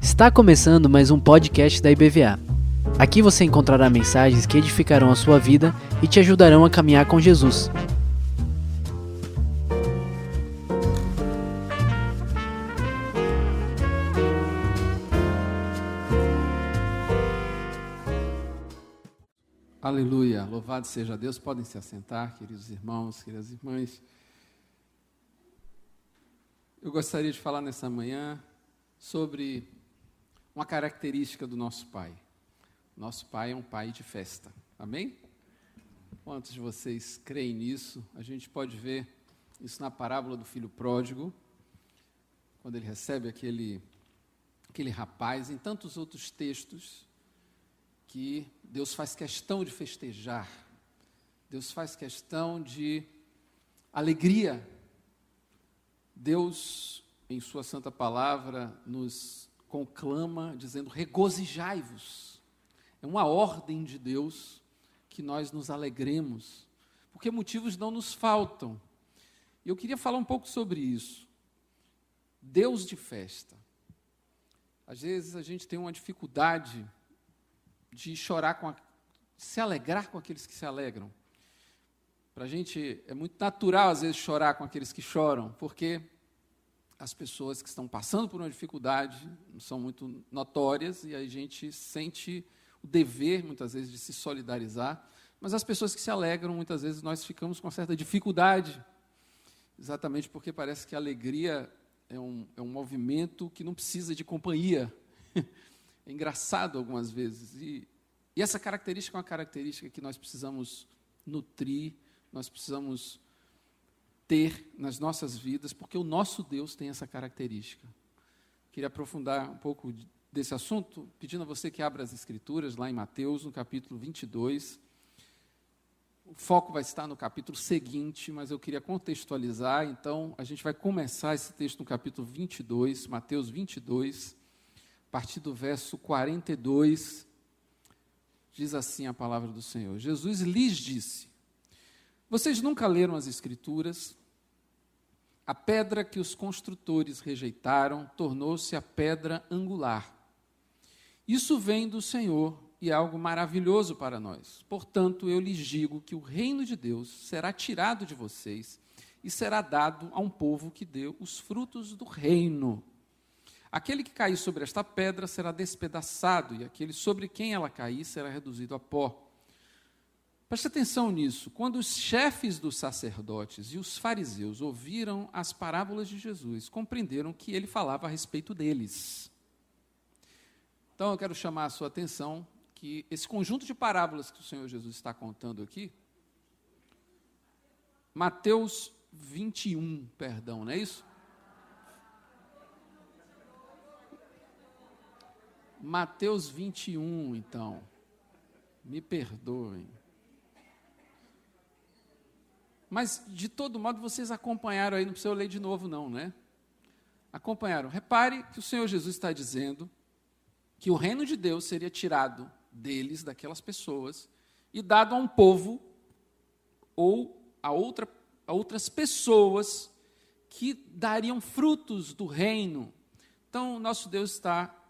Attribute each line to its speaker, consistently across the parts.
Speaker 1: Está começando mais um podcast da IBVA. Aqui você encontrará mensagens que edificarão a sua vida e te ajudarão a caminhar com Jesus.
Speaker 2: Aleluia, louvado seja Deus. Podem se assentar, queridos irmãos, queridas irmãs. Eu gostaria de falar nessa manhã sobre uma característica do nosso Pai. Nosso Pai é um Pai de festa. Amém? Quantos de vocês creem nisso? A gente pode ver isso na parábola do filho pródigo, quando ele recebe aquele, aquele rapaz, em tantos outros textos que Deus faz questão de festejar, Deus faz questão de alegria. Deus, em Sua Santa Palavra, nos conclama dizendo: regozijai-vos. É uma ordem de Deus que nós nos alegremos, porque motivos não nos faltam. E eu queria falar um pouco sobre isso. Deus de festa. Às vezes a gente tem uma dificuldade de chorar com a, se alegrar com aqueles que se alegram. Para a gente é muito natural às vezes chorar com aqueles que choram, porque as pessoas que estão passando por uma dificuldade são muito notórias e a gente sente o dever muitas vezes de se solidarizar, mas as pessoas que se alegram muitas vezes nós ficamos com certa dificuldade, exatamente porque parece que a alegria é um, é um movimento que não precisa de companhia. É engraçado algumas vezes. E, e essa característica é uma característica que nós precisamos nutrir, nós precisamos ter nas nossas vidas, porque o nosso Deus tem essa característica. Queria aprofundar um pouco desse assunto, pedindo a você que abra as Escrituras, lá em Mateus, no capítulo 22. O foco vai estar no capítulo seguinte, mas eu queria contextualizar, então a gente vai começar esse texto no capítulo 22, Mateus 22 partir do verso 42, diz assim a palavra do Senhor: Jesus lhes disse: Vocês nunca leram as Escrituras? A pedra que os construtores rejeitaram tornou-se a pedra angular. Isso vem do Senhor e é algo maravilhoso para nós. Portanto, eu lhes digo que o reino de Deus será tirado de vocês e será dado a um povo que deu os frutos do reino. Aquele que cair sobre esta pedra será despedaçado, e aquele sobre quem ela cair será reduzido a pó. Preste atenção nisso. Quando os chefes dos sacerdotes e os fariseus ouviram as parábolas de Jesus, compreenderam que ele falava a respeito deles. Então eu quero chamar a sua atenção que esse conjunto de parábolas que o Senhor Jesus está contando aqui, Mateus 21, perdão, não é isso? Mateus 21, então. Me perdoem. Mas, de todo modo, vocês acompanharam aí, não precisa eu ler de novo, não, né? Acompanharam. Repare que o Senhor Jesus está dizendo que o reino de Deus seria tirado deles, daquelas pessoas, e dado a um povo ou a, outra, a outras pessoas que dariam frutos do reino. Então, nosso Deus está,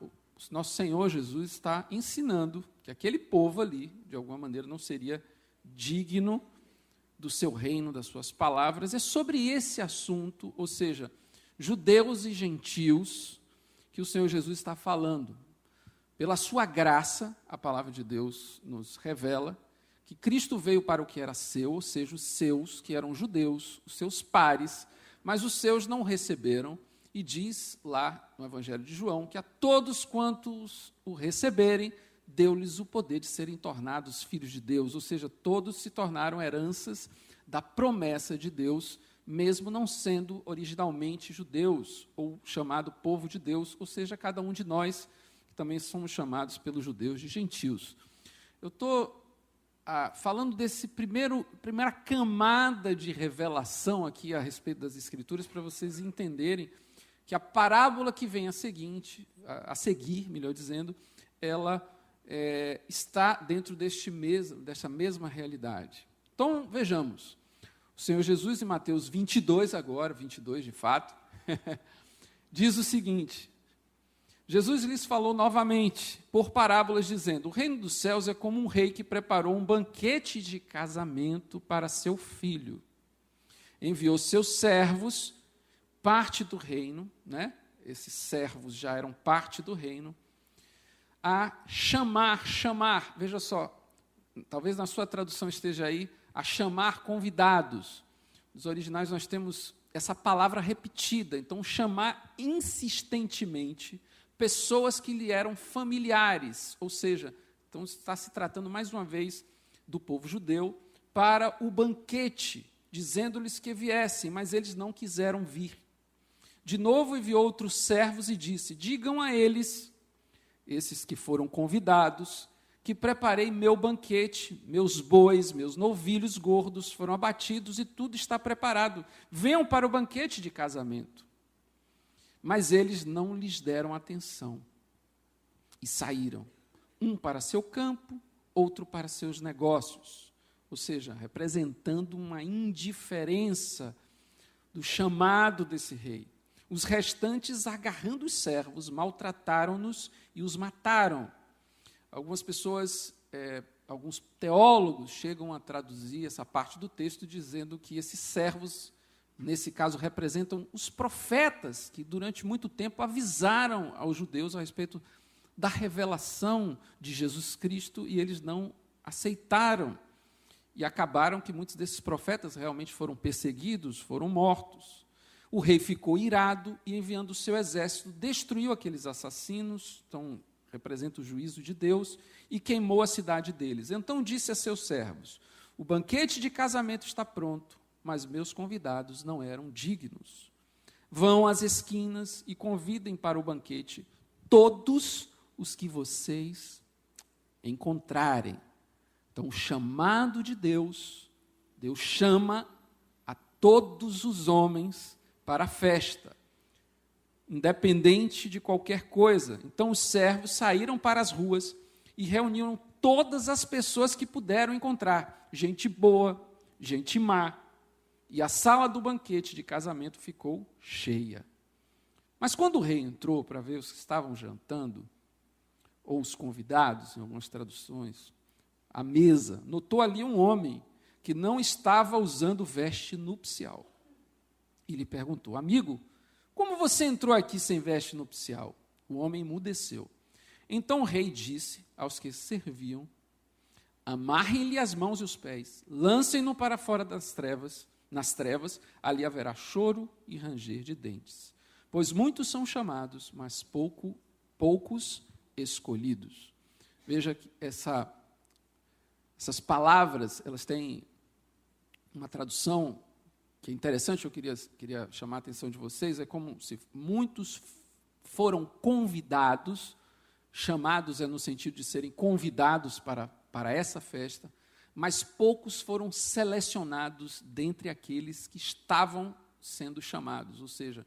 Speaker 2: nosso Senhor Jesus está ensinando que aquele povo ali, de alguma maneira, não seria digno do seu reino, das suas palavras. É sobre esse assunto, ou seja, judeus e gentios, que o Senhor Jesus está falando. Pela sua graça, a palavra de Deus nos revela que Cristo veio para o que era seu, ou seja, os seus, que eram judeus, os seus pares, mas os seus não receberam e diz lá no Evangelho de João que a todos quantos o receberem, deu-lhes o poder de serem tornados filhos de Deus, ou seja, todos se tornaram heranças da promessa de Deus, mesmo não sendo originalmente judeus ou chamado povo de Deus, ou seja, cada um de nós que também somos chamados pelos judeus de gentios. Eu estou ah, falando desse primeiro primeira camada de revelação aqui a respeito das escrituras para vocês entenderem que a parábola que vem a seguinte, a, a seguir, melhor dizendo, ela é, está dentro deste mesmo, dessa mesma realidade. Então, vejamos. O Senhor Jesus, em Mateus 22, agora, 22 de fato, diz o seguinte: Jesus lhes falou novamente, por parábolas, dizendo: O reino dos céus é como um rei que preparou um banquete de casamento para seu filho. Enviou seus servos, parte do reino, né? Esses servos já eram parte do reino, a chamar, chamar, veja só, talvez na sua tradução esteja aí, a chamar convidados. Nos originais nós temos essa palavra repetida, então chamar insistentemente pessoas que lhe eram familiares, ou seja, então está se tratando mais uma vez do povo judeu para o banquete, dizendo-lhes que viessem, mas eles não quiseram vir. De novo enviou outros servos e disse: Digam a eles, esses que foram convidados, que preparei meu banquete, meus bois, meus novilhos gordos foram abatidos e tudo está preparado. Venham para o banquete de casamento. Mas eles não lhes deram atenção e saíram, um para seu campo, outro para seus negócios. Ou seja, representando uma indiferença do chamado desse rei. Os restantes, agarrando os servos, maltrataram-nos e os mataram. Algumas pessoas, é, alguns teólogos chegam a traduzir essa parte do texto dizendo que esses servos, nesse caso, representam os profetas que durante muito tempo avisaram aos judeus a respeito da revelação de Jesus Cristo e eles não aceitaram. E acabaram que muitos desses profetas realmente foram perseguidos, foram mortos. O rei ficou irado e, enviando o seu exército, destruiu aqueles assassinos. Então, representa o juízo de Deus, e queimou a cidade deles. Então disse a seus servos: O banquete de casamento está pronto, mas meus convidados não eram dignos. Vão às esquinas e convidem para o banquete todos os que vocês encontrarem. Então, o chamado de Deus, Deus chama a todos os homens para a festa independente de qualquer coisa. Então os servos saíram para as ruas e reuniram todas as pessoas que puderam encontrar, gente boa, gente má, e a sala do banquete de casamento ficou cheia. Mas quando o rei entrou para ver os que estavam jantando, ou os convidados, em algumas traduções, à mesa, notou ali um homem que não estava usando veste nupcial. E lhe perguntou: Amigo, como você entrou aqui sem veste nupcial? O homem emudeceu. Então o rei disse aos que serviam: Amarrem-lhe as mãos e os pés, lancem-no para fora das trevas, nas trevas, ali haverá choro e ranger de dentes. Pois muitos são chamados, mas pouco, poucos escolhidos. Veja que essa, essas palavras, elas têm uma tradução que é interessante, eu queria, queria chamar a atenção de vocês, é como se muitos foram convidados, chamados é no sentido de serem convidados para, para essa festa, mas poucos foram selecionados dentre aqueles que estavam sendo chamados, ou seja,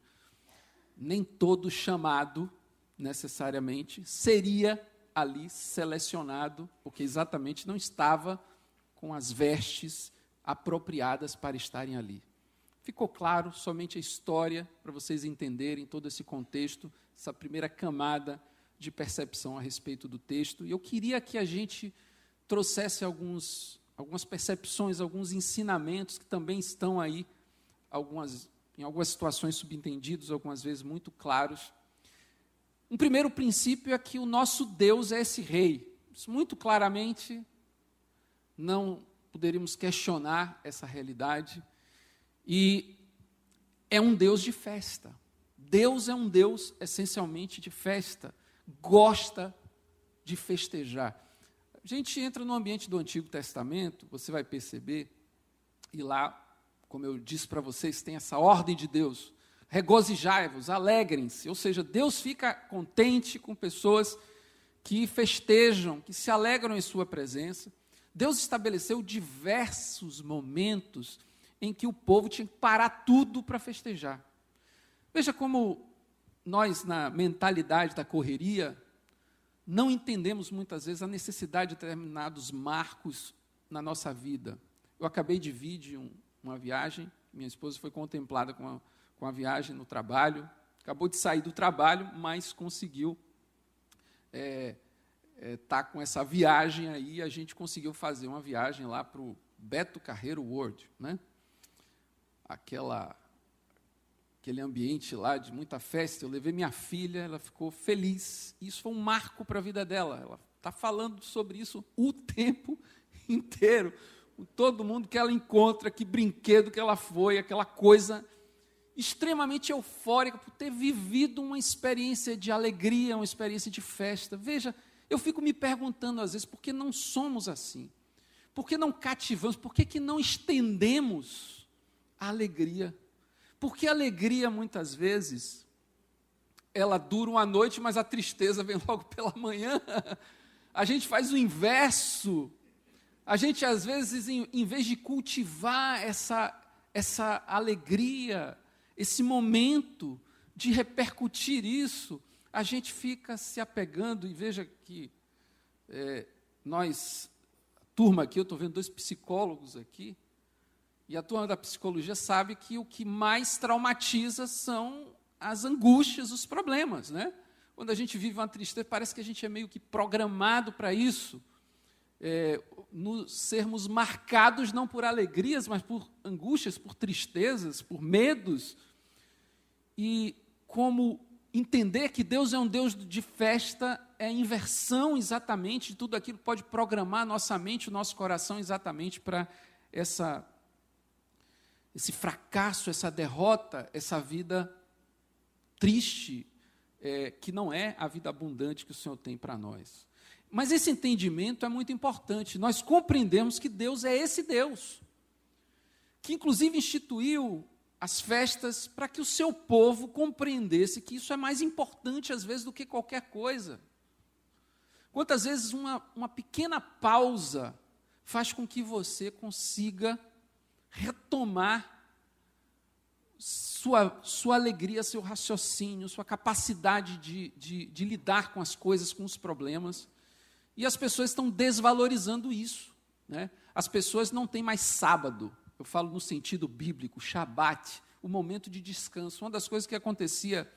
Speaker 2: nem todo chamado necessariamente seria ali selecionado, porque exatamente não estava com as vestes apropriadas para estarem ali. Ficou claro somente a história para vocês entenderem todo esse contexto, essa primeira camada de percepção a respeito do texto. E eu queria que a gente trouxesse alguns, algumas percepções, alguns ensinamentos que também estão aí, algumas, em algumas situações subentendidos, algumas vezes muito claros. Um primeiro princípio é que o nosso Deus é esse rei. Isso muito claramente não poderíamos questionar essa realidade. E é um Deus de festa. Deus é um Deus essencialmente de festa, gosta de festejar. A gente entra no ambiente do Antigo Testamento, você vai perceber, e lá, como eu disse para vocês, tem essa ordem de Deus: regozijai-vos, alegrem-se. Ou seja, Deus fica contente com pessoas que festejam, que se alegram em Sua presença. Deus estabeleceu diversos momentos em que o povo tinha que parar tudo para festejar. Veja como nós, na mentalidade da correria, não entendemos muitas vezes a necessidade de determinados marcos na nossa vida. Eu acabei de vir de um, uma viagem. Minha esposa foi contemplada com a, com a viagem no trabalho. Acabou de sair do trabalho, mas conseguiu estar é, é, tá com essa viagem aí. A gente conseguiu fazer uma viagem lá para o Beto Carreiro World, né? Aquela aquele ambiente lá de muita festa. Eu levei minha filha, ela ficou feliz. Isso foi um marco para a vida dela. Ela está falando sobre isso o tempo inteiro. Todo mundo que ela encontra, que brinquedo que ela foi, aquela coisa extremamente eufórica por ter vivido uma experiência de alegria, uma experiência de festa. Veja, eu fico me perguntando às vezes por que não somos assim? Por que não cativamos? Por que, que não estendemos a alegria? Porque a alegria, muitas vezes, ela dura uma noite, mas a tristeza vem logo pela manhã. A gente faz o inverso. A gente, às vezes, em, em vez de cultivar essa, essa alegria, esse momento de repercutir isso, a gente fica se apegando, e veja que é, nós, turma aqui, eu estou vendo dois psicólogos aqui, e a turma da psicologia sabe que o que mais traumatiza são as angústias, os problemas, né? Quando a gente vive uma tristeza, parece que a gente é meio que programado para isso, é, no, sermos marcados não por alegrias, mas por angústias, por tristezas, por medos. E como entender que Deus é um Deus de festa é a inversão exatamente de tudo aquilo que pode programar nossa mente, o nosso coração exatamente para essa esse fracasso, essa derrota, essa vida triste, é, que não é a vida abundante que o Senhor tem para nós. Mas esse entendimento é muito importante. Nós compreendemos que Deus é esse Deus, que inclusive instituiu as festas para que o seu povo compreendesse que isso é mais importante às vezes do que qualquer coisa. Quantas vezes uma, uma pequena pausa faz com que você consiga retomar sua, sua alegria, seu raciocínio, sua capacidade de, de, de lidar com as coisas, com os problemas. E as pessoas estão desvalorizando isso. Né? As pessoas não têm mais sábado, eu falo no sentido bíblico, Shabat, o momento de descanso. Uma das coisas que acontecia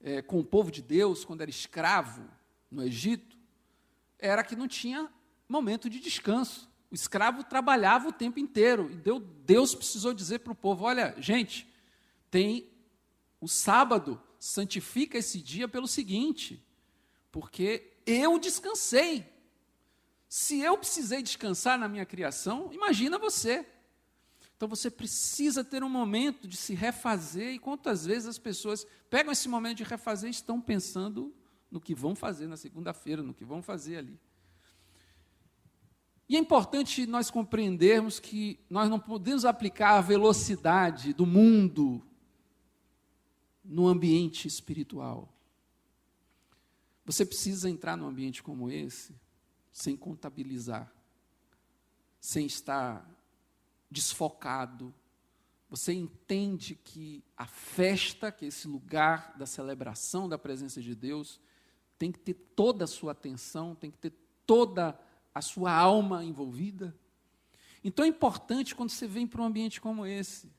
Speaker 2: é, com o povo de Deus, quando era escravo no Egito, era que não tinha momento de descanso. O escravo trabalhava o tempo inteiro. E Deus precisou dizer para o povo: olha, gente, tem o sábado, santifica esse dia pelo seguinte, porque eu descansei. Se eu precisei descansar na minha criação, imagina você. Então você precisa ter um momento de se refazer, e quantas vezes as pessoas pegam esse momento de refazer e estão pensando no que vão fazer na segunda-feira, no que vão fazer ali. E é importante nós compreendermos que nós não podemos aplicar a velocidade do mundo no ambiente espiritual. Você precisa entrar num ambiente como esse sem contabilizar, sem estar desfocado. Você entende que a festa, que é esse lugar da celebração da presença de Deus, tem que ter toda a sua atenção, tem que ter toda a a sua alma envolvida. Então é importante quando você vem para um ambiente como esse,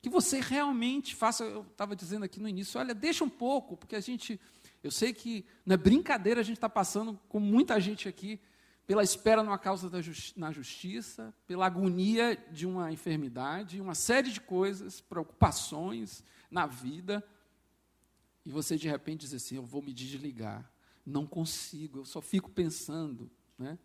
Speaker 2: que você realmente faça, eu estava dizendo aqui no início, olha, deixa um pouco, porque a gente, eu sei que não é brincadeira, a gente está passando com muita gente aqui, pela espera numa causa justi na justiça, pela agonia de uma enfermidade, uma série de coisas, preocupações na vida, e você de repente diz assim: eu vou me desligar, não consigo, eu só fico pensando, né?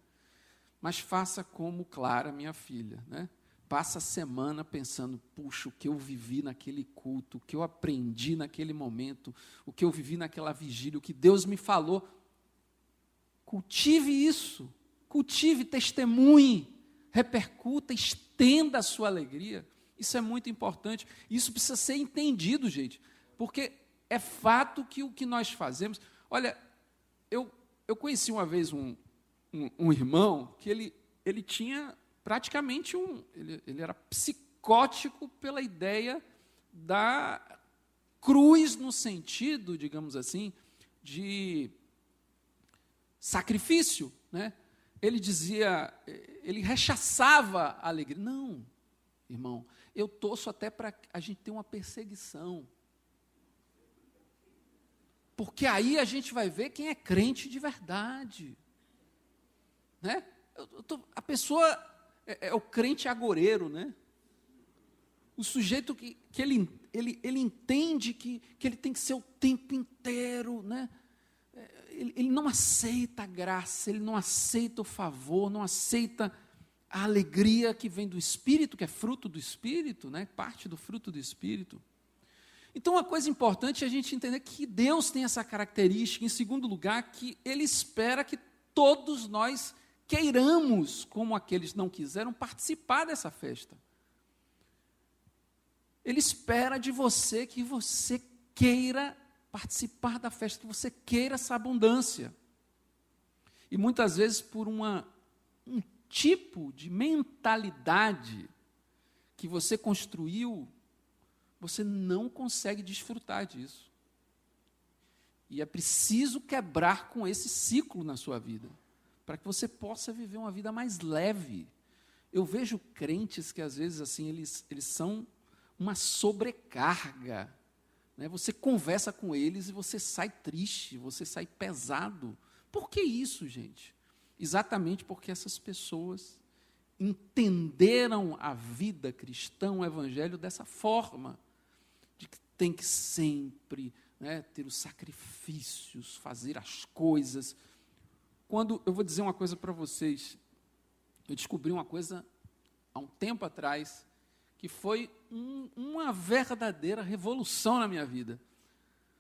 Speaker 2: Mas faça como Clara, minha filha, né? Passa a semana pensando, puxa, o que eu vivi naquele culto, o que eu aprendi naquele momento, o que eu vivi naquela vigília, o que Deus me falou. Cultive isso, cultive, testemunhe, repercuta, estenda a sua alegria. Isso é muito importante. Isso precisa ser entendido, gente, porque é fato que o que nós fazemos. Olha, eu, eu conheci uma vez um, um, um irmão que ele, ele tinha praticamente um. Ele, ele era psicótico pela ideia da cruz, no sentido, digamos assim, de sacrifício. Né? Ele dizia, ele rechaçava a alegria. Não, irmão, eu torço até para a gente ter uma perseguição. Porque aí a gente vai ver quem é crente de verdade. Né? Eu, eu tô, a pessoa é, é, o crente agoreiro, né? O sujeito que, que ele, ele, ele entende que, que ele tem que ser o tempo inteiro, né? É, ele, ele não aceita a graça, ele não aceita o favor, não aceita a alegria que vem do Espírito, que é fruto do Espírito, né? parte do fruto do Espírito. Então, uma coisa importante é a gente entender que Deus tem essa característica, em segundo lugar, que Ele espera que todos nós queiramos, como aqueles não quiseram, participar dessa festa. Ele espera de você que você queira participar da festa, que você queira essa abundância. E muitas vezes, por uma, um tipo de mentalidade que você construiu você não consegue desfrutar disso. E é preciso quebrar com esse ciclo na sua vida, para que você possa viver uma vida mais leve. Eu vejo crentes que às vezes assim eles, eles são uma sobrecarga. Né? Você conversa com eles e você sai triste, você sai pesado. Por que isso, gente? Exatamente porque essas pessoas entenderam a vida cristã, o evangelho dessa forma tem que sempre né, ter os sacrifícios, fazer as coisas. Quando eu vou dizer uma coisa para vocês, eu descobri uma coisa há um tempo atrás que foi um, uma verdadeira revolução na minha vida.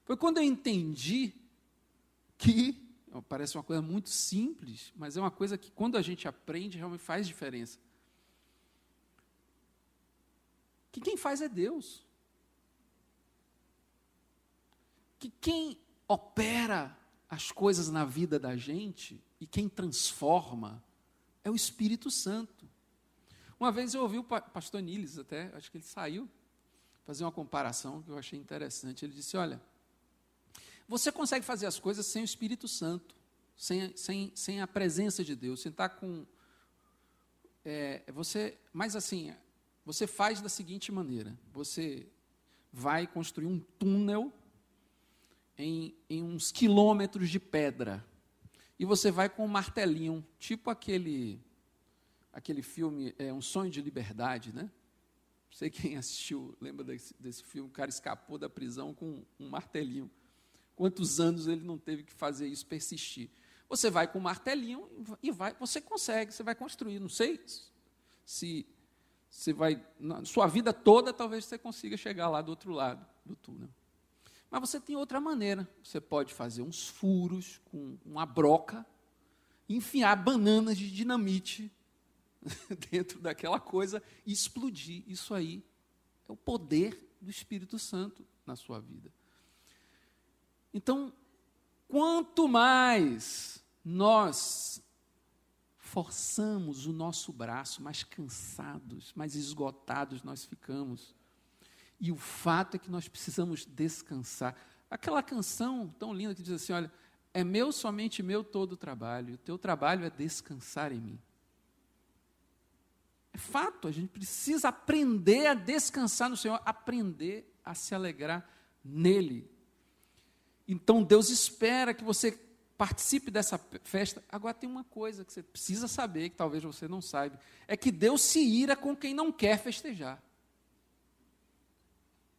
Speaker 2: Foi quando eu entendi que parece uma coisa muito simples, mas é uma coisa que quando a gente aprende realmente faz diferença. Que quem faz é Deus. que quem opera as coisas na vida da gente e quem transforma é o Espírito Santo. Uma vez eu ouvi o pastor Niles até, acho que ele saiu, fazer uma comparação que eu achei interessante. Ele disse: Olha, você consegue fazer as coisas sem o Espírito Santo, sem, sem, sem a presença de Deus, sem estar com. É, você, mas assim, você faz da seguinte maneira: você vai construir um túnel em, em uns quilômetros de pedra. E você vai com um martelinho, tipo aquele aquele filme é Um Sonho de Liberdade, né? Não sei quem assistiu, lembra desse, desse filme? O cara escapou da prisão com um martelinho. Quantos anos ele não teve que fazer isso, persistir? Você vai com um martelinho e vai, você consegue, você vai construir. Não sei se você vai, na sua vida toda, talvez você consiga chegar lá do outro lado do túnel. Mas você tem outra maneira. Você pode fazer uns furos com uma broca, enfiar bananas de dinamite dentro daquela coisa e explodir. Isso aí é o poder do Espírito Santo na sua vida. Então, quanto mais nós forçamos o nosso braço, mais cansados, mais esgotados nós ficamos. E o fato é que nós precisamos descansar. Aquela canção tão linda que diz assim: olha, é meu, somente meu todo o trabalho, o teu trabalho é descansar em mim. É fato, a gente precisa aprender a descansar no Senhor, aprender a se alegrar nele. Então Deus espera que você participe dessa festa. Agora tem uma coisa que você precisa saber, que talvez você não saiba, é que Deus se ira com quem não quer festejar.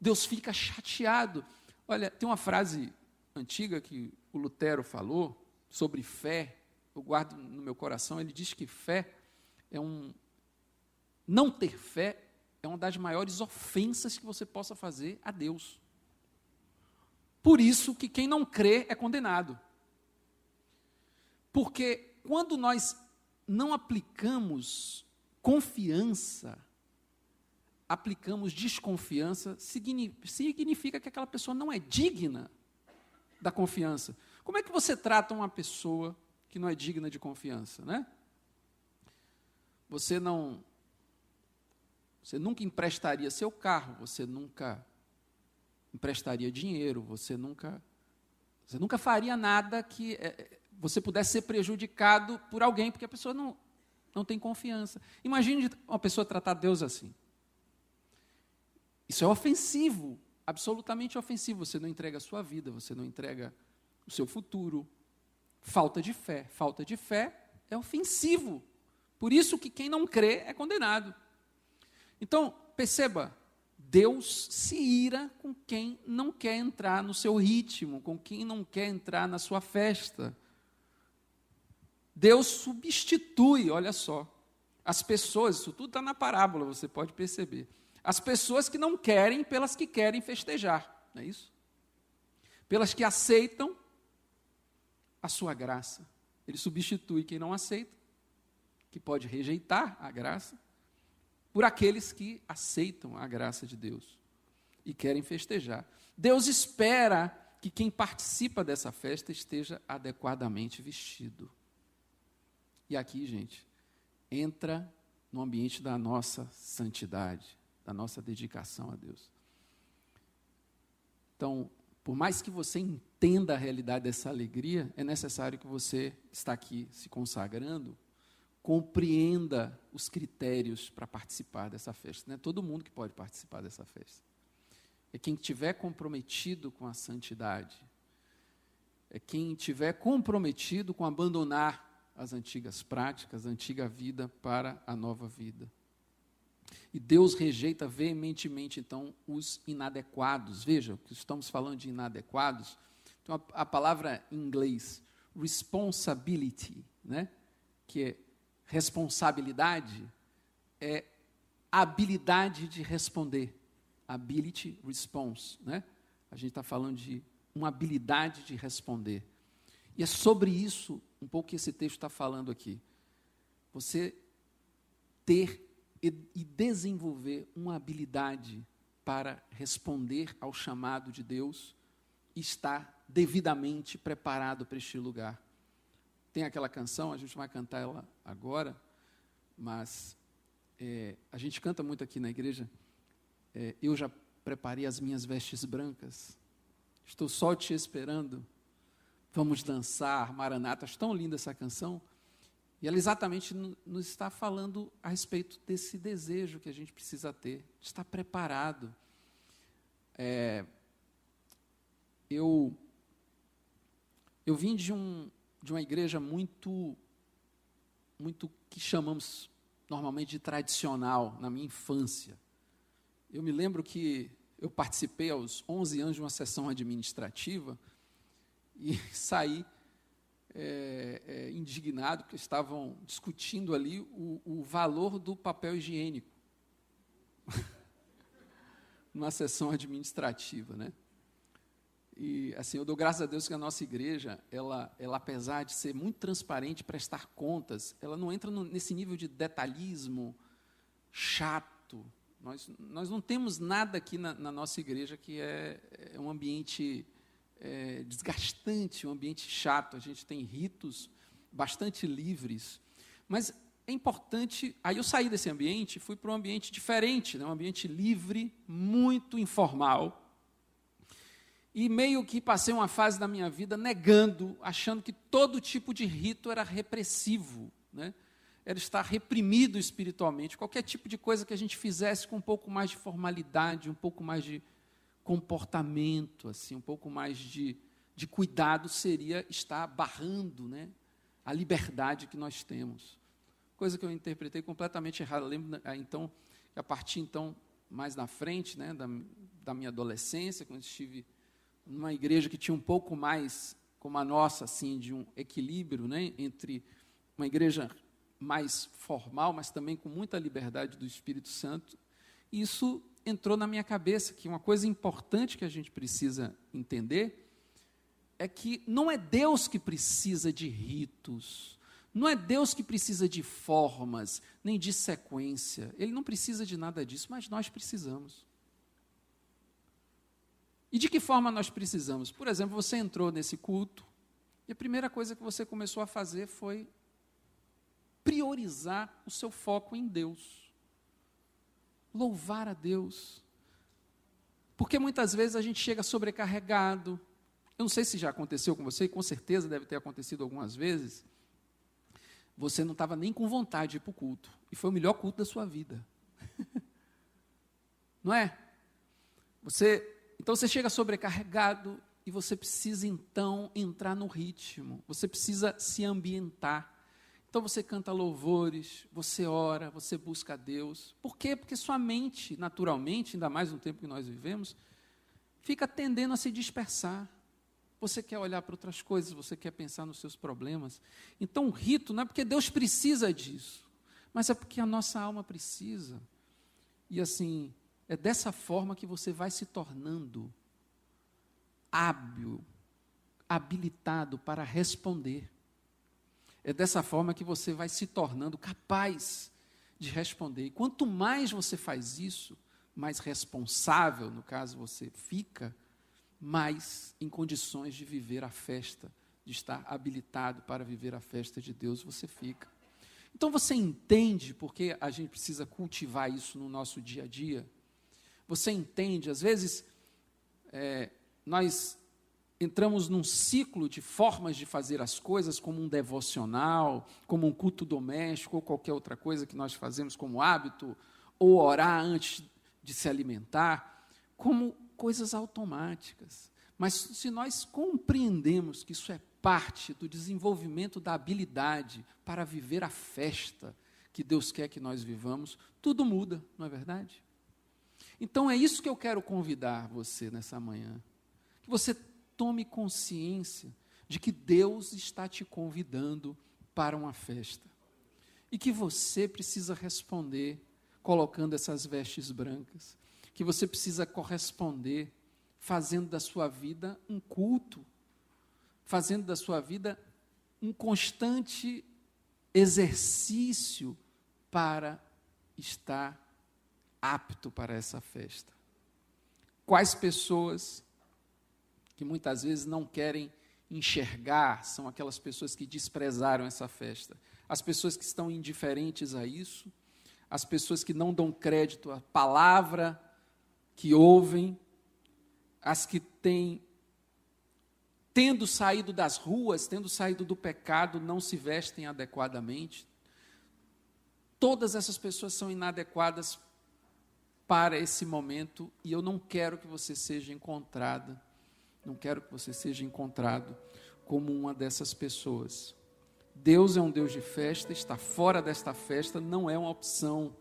Speaker 2: Deus fica chateado. Olha, tem uma frase antiga que o Lutero falou sobre fé, eu guardo no meu coração, ele diz que fé é um. Não ter fé é uma das maiores ofensas que você possa fazer a Deus. Por isso que quem não crê é condenado. Porque quando nós não aplicamos confiança aplicamos desconfiança, significa que aquela pessoa não é digna da confiança. Como é que você trata uma pessoa que não é digna de confiança, né? Você não você nunca emprestaria seu carro, você nunca emprestaria dinheiro, você nunca você nunca faria nada que é, você pudesse ser prejudicado por alguém, porque a pessoa não, não tem confiança. Imagine uma pessoa tratar Deus assim. Isso é ofensivo, absolutamente ofensivo. Você não entrega a sua vida, você não entrega o seu futuro. Falta de fé. Falta de fé é ofensivo. Por isso que quem não crê é condenado. Então, perceba, Deus se ira com quem não quer entrar no seu ritmo, com quem não quer entrar na sua festa. Deus substitui, olha só, as pessoas, isso tudo está na parábola, você pode perceber. As pessoas que não querem pelas que querem festejar, não é isso? Pelas que aceitam a sua graça. Ele substitui quem não aceita, que pode rejeitar a graça, por aqueles que aceitam a graça de Deus e querem festejar. Deus espera que quem participa dessa festa esteja adequadamente vestido. E aqui, gente, entra no ambiente da nossa santidade, da nossa dedicação a Deus. Então, por mais que você entenda a realidade dessa alegria, é necessário que você está aqui se consagrando, compreenda os critérios para participar dessa festa. Não é todo mundo que pode participar dessa festa. É quem estiver comprometido com a santidade. É quem estiver comprometido com abandonar as antigas práticas, a antiga vida para a nova vida. E Deus rejeita veementemente, então, os inadequados. Veja, que estamos falando de inadequados. Então, a, a palavra em inglês, responsibility, né? que é responsabilidade, é habilidade de responder. Ability, response. Né? A gente está falando de uma habilidade de responder. E é sobre isso um pouco que esse texto está falando aqui. Você ter e, desenvolver uma habilidade para responder ao chamado de Deus e estar devidamente preparado para este lugar. Tem aquela canção, a gente vai cantar ela agora, mas é, a gente canta muito aqui na igreja. É, eu já preparei as minhas vestes brancas, estou só te esperando. Vamos dançar, Maranata. Acho tão linda essa canção. E ela exatamente nos está falando a respeito desse desejo que a gente precisa ter, de estar preparado. É, eu, eu vim de, um, de uma igreja muito, muito que chamamos normalmente de tradicional, na minha infância. Eu me lembro que eu participei aos 11 anos de uma sessão administrativa e saí é, é, indignado, porque estavam discutindo ali o, o valor do papel higiênico. Numa sessão administrativa, né? E assim, eu dou graças a Deus que a nossa igreja, ela, ela apesar de ser muito transparente, prestar contas, ela não entra no, nesse nível de detalhismo chato. Nós, nós não temos nada aqui na, na nossa igreja que é, é um ambiente é, desgastante, um ambiente chato, a gente tem ritos bastante livres. Mas é importante. Aí eu saí desse ambiente, fui para um ambiente diferente, né, um ambiente livre, muito informal. E meio que passei uma fase da minha vida negando, achando que todo tipo de rito era repressivo, né? era estar reprimido espiritualmente. Qualquer tipo de coisa que a gente fizesse com um pouco mais de formalidade, um pouco mais de comportamento, assim, um pouco mais de, de cuidado, seria estar barrando né, a liberdade que nós temos. Coisa que eu interpretei completamente errada. lembro, ah, então, a partir então, mais na frente, né, da, da minha adolescência, quando estive numa igreja que tinha um pouco mais, como a nossa, assim, de um equilíbrio né, entre uma igreja mais formal, mas também com muita liberdade do Espírito Santo, isso entrou na minha cabeça que uma coisa importante que a gente precisa entender é que não é Deus que precisa de ritos, não é Deus que precisa de formas, nem de sequência. Ele não precisa de nada disso, mas nós precisamos. E de que forma nós precisamos? Por exemplo, você entrou nesse culto e a primeira coisa que você começou a fazer foi priorizar o seu foco em Deus louvar a Deus. Porque muitas vezes a gente chega sobrecarregado. Eu não sei se já aconteceu com você, com certeza deve ter acontecido algumas vezes. Você não estava nem com vontade de ir para o culto. E foi o melhor culto da sua vida. não é? Você, então você chega sobrecarregado e você precisa então entrar no ritmo. Você precisa se ambientar. Então você canta louvores, você ora, você busca a Deus. Por quê? Porque sua mente, naturalmente, ainda mais no tempo que nós vivemos, fica tendendo a se dispersar. Você quer olhar para outras coisas, você quer pensar nos seus problemas. Então o rito não é porque Deus precisa disso, mas é porque a nossa alma precisa. E assim, é dessa forma que você vai se tornando hábil, habilitado para responder. É dessa forma que você vai se tornando capaz de responder. E quanto mais você faz isso, mais responsável, no caso você fica, mais em condições de viver a festa, de estar habilitado para viver a festa de Deus você fica. Então você entende porque a gente precisa cultivar isso no nosso dia a dia? Você entende? Às vezes, é, nós entramos num ciclo de formas de fazer as coisas, como um devocional, como um culto doméstico, ou qualquer outra coisa que nós fazemos como hábito, ou orar antes de se alimentar, como coisas automáticas. Mas se nós compreendemos que isso é parte do desenvolvimento da habilidade para viver a festa que Deus quer que nós vivamos, tudo muda, não é verdade? Então é isso que eu quero convidar você nessa manhã. Que você tome consciência de que Deus está te convidando para uma festa. E que você precisa responder colocando essas vestes brancas. Que você precisa corresponder fazendo da sua vida um culto, fazendo da sua vida um constante exercício para estar apto para essa festa. Quais pessoas que muitas vezes não querem enxergar são aquelas pessoas que desprezaram essa festa. As pessoas que estão indiferentes a isso, as pessoas que não dão crédito à palavra que ouvem, as que têm tendo saído das ruas, tendo saído do pecado, não se vestem adequadamente. Todas essas pessoas são inadequadas para esse momento e eu não quero que você seja encontrada, não quero que você seja encontrado como uma dessas pessoas. Deus é um Deus de festa, está fora desta festa não é uma opção.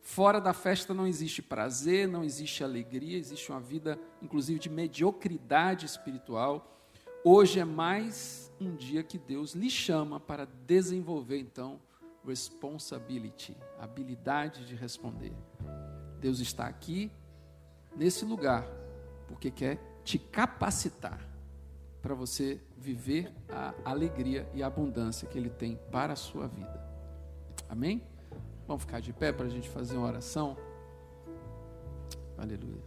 Speaker 2: Fora da festa não existe prazer, não existe alegria, existe uma vida, inclusive, de mediocridade espiritual. Hoje é mais um dia que Deus lhe chama para desenvolver, então, responsibility, habilidade de responder. Deus está aqui, nesse lugar, porque quer te capacitar para você viver a alegria e a abundância que Ele tem para a sua vida. Amém? Vamos ficar de pé para a gente fazer uma oração? Aleluia.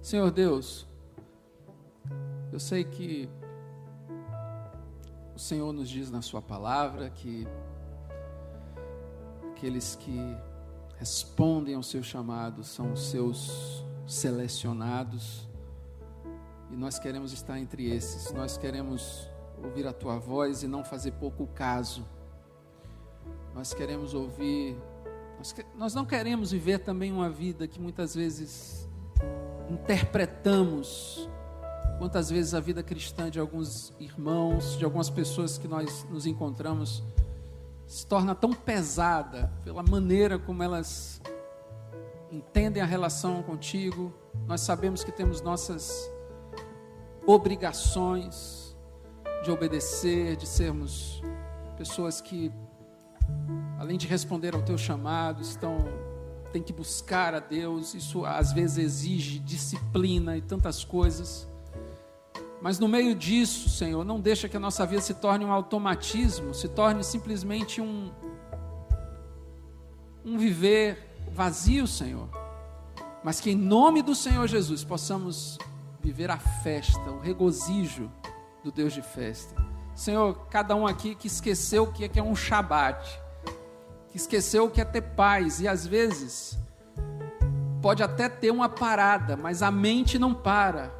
Speaker 2: Senhor Deus, eu sei que o Senhor nos diz na Sua palavra que Aqueles que respondem ao seu chamado são os seus selecionados. E nós queremos estar entre esses. Nós queremos ouvir a tua voz e não fazer pouco caso. Nós queremos ouvir. Nós, nós não queremos viver também uma vida que muitas vezes interpretamos. Quantas vezes a vida cristã de alguns irmãos, de algumas pessoas que nós nos encontramos, se torna tão pesada pela maneira como elas entendem a relação contigo. Nós sabemos que temos nossas obrigações de obedecer, de sermos pessoas que, além de responder ao teu chamado, estão tem que buscar a Deus. Isso às vezes exige disciplina e tantas coisas. Mas no meio disso, Senhor, não deixa que a nossa vida se torne um automatismo, se torne simplesmente um um viver vazio, Senhor. Mas que em nome do Senhor Jesus possamos viver a festa, o regozijo do Deus de festa. Senhor, cada um aqui que esqueceu o que é, que é um Shabat, que esqueceu o que é ter paz, e às vezes pode até ter uma parada, mas a mente não para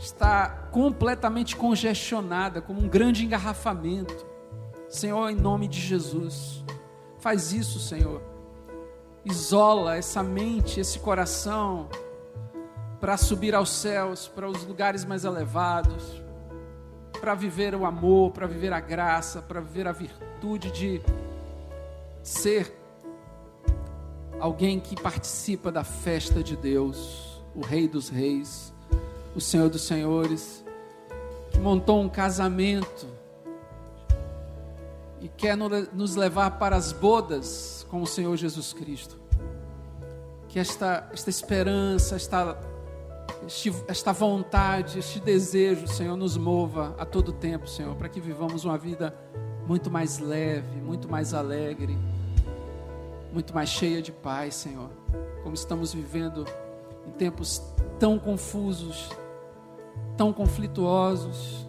Speaker 2: está completamente congestionada, como um grande engarrafamento. Senhor, em nome de Jesus, Faz isso, Senhor. Isola essa mente, esse coração para subir aos céus, para os lugares mais elevados, para viver o amor, para viver a graça, para viver a virtude de ser alguém que participa da festa de Deus, o Rei dos Reis, o Senhor dos Senhores, que montou um casamento e quer nos levar para as bodas com o Senhor Jesus Cristo. Que esta, esta esperança, esta, esta vontade, este desejo, Senhor, nos mova a todo tempo, Senhor, para que vivamos uma vida muito mais leve, muito mais alegre, muito mais cheia de paz, Senhor. Como estamos vivendo em tempos tão confusos, tão conflituosos.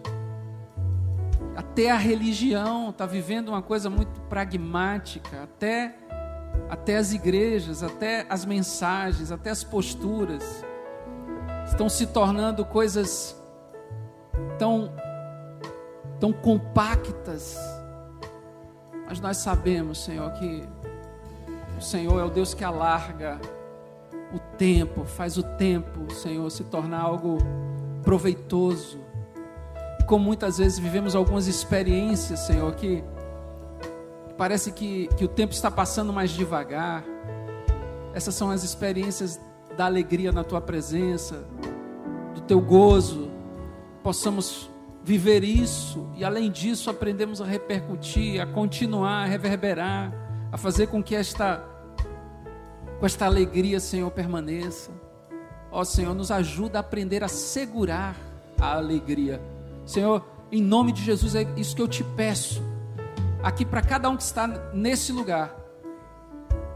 Speaker 2: Até a religião está vivendo uma coisa muito pragmática, até, até as igrejas, até as mensagens, até as posturas estão se tornando coisas tão, tão compactas. Mas nós sabemos, Senhor, que o Senhor é o Deus que alarga o tempo, faz o tempo, Senhor, se tornar algo proveitoso. E como muitas vezes vivemos algumas experiências, Senhor, que parece que, que o tempo está passando mais devagar. Essas são as experiências da alegria na tua presença, do teu gozo. Possamos viver isso e, além disso, aprendemos a repercutir, a continuar, a reverberar, a fazer com que esta, com esta alegria, Senhor, permaneça. Ó Senhor, nos ajuda a aprender a segurar a alegria. Senhor, em nome de Jesus, é isso que eu te peço. Aqui para cada um que está nesse lugar,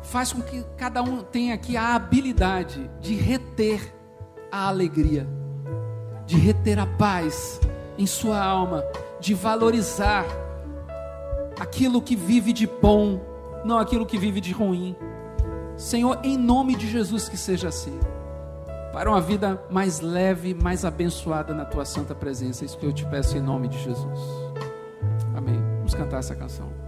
Speaker 2: faz com que cada um tenha aqui a habilidade de reter a alegria, de reter a paz em sua alma, de valorizar aquilo que vive de bom, não aquilo que vive de ruim. Senhor, em nome de Jesus, que seja assim para uma vida mais leve, mais abençoada na tua santa presença. É isso que eu te peço em nome de Jesus. Amém. Vamos cantar essa canção.